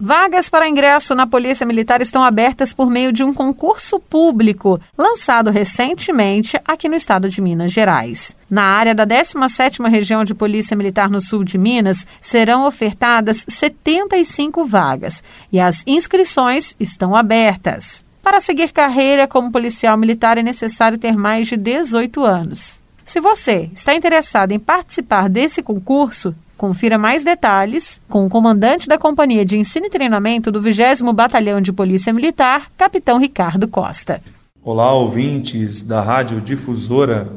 Vagas para ingresso na Polícia Militar estão abertas por meio de um concurso público, lançado recentemente aqui no estado de Minas Gerais. Na área da 17ª Região de Polícia Militar no sul de Minas, serão ofertadas 75 vagas e as inscrições estão abertas. Para seguir carreira como policial militar é necessário ter mais de 18 anos. Se você está interessado em participar desse concurso, Confira mais detalhes com o comandante da Companhia de Ensino e Treinamento do 20 Batalhão de Polícia Militar, Capitão Ricardo Costa. Olá, ouvintes da Rádio Difusora.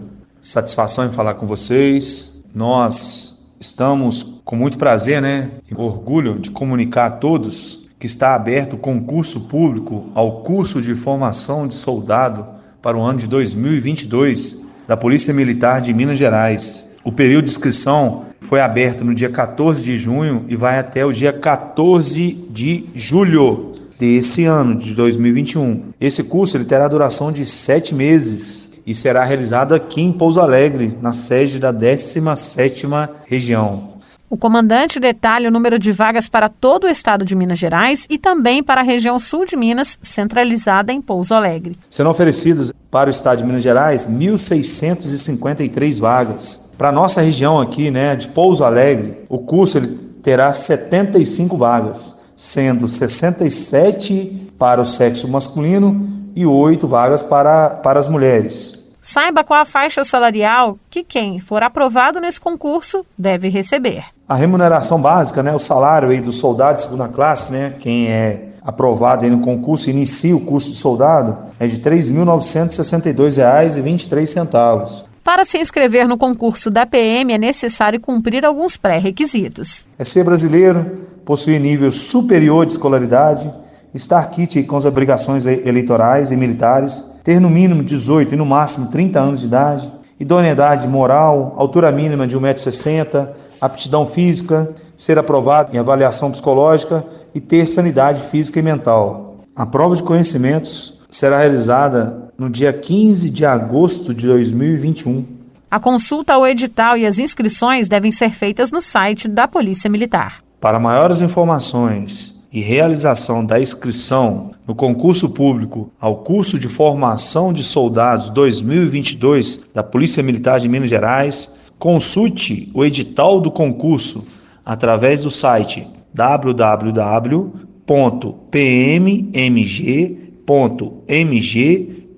Satisfação em falar com vocês. Nós estamos com muito prazer, né, e orgulho de comunicar a todos que está aberto o concurso público ao curso de formação de soldado para o ano de 2022 da Polícia Militar de Minas Gerais. O período de inscrição foi aberto no dia 14 de junho e vai até o dia 14 de julho desse ano de 2021. Esse curso ele terá duração de sete meses e será realizado aqui em Pouso Alegre, na sede da 17ª região. O comandante detalha o número de vagas para todo o estado de Minas Gerais e também para a região sul de Minas, centralizada em Pouso Alegre. Serão oferecidas para o estado de Minas Gerais 1.653 vagas para a nossa região aqui, né, de Pouso Alegre, o curso ele terá 75 vagas, sendo 67 para o sexo masculino e 8 vagas para, para as mulheres. Saiba qual a faixa salarial que quem for aprovado nesse concurso deve receber. A remuneração básica, né, o salário aí do soldado de segunda classe, né, quem é aprovado aí no concurso inicia o curso de soldado é de R$ 3.962,23. Para se inscrever no concurso da PM é necessário cumprir alguns pré-requisitos. É ser brasileiro, possuir nível superior de escolaridade, estar kit com as obrigações eleitorais e militares, ter no mínimo 18 e no máximo 30 anos de idade, idoneidade moral, altura mínima de 1,60m, aptidão física, ser aprovado em avaliação psicológica e ter sanidade física e mental. A prova de conhecimentos será realizada no dia 15 de agosto de 2021. A consulta ao edital e as inscrições devem ser feitas no site da Polícia Militar. Para maiores informações e realização da inscrição no concurso público ao curso de formação de soldados 2022 da Polícia Militar de Minas Gerais, consulte o edital do concurso através do site www.pmmg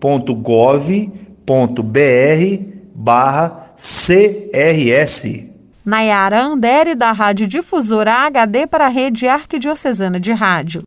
www.mg.gov.br barra CRS. Nayara Andere, da Rádio Difusora HD para a Rede Arquidiocesana de Rádio.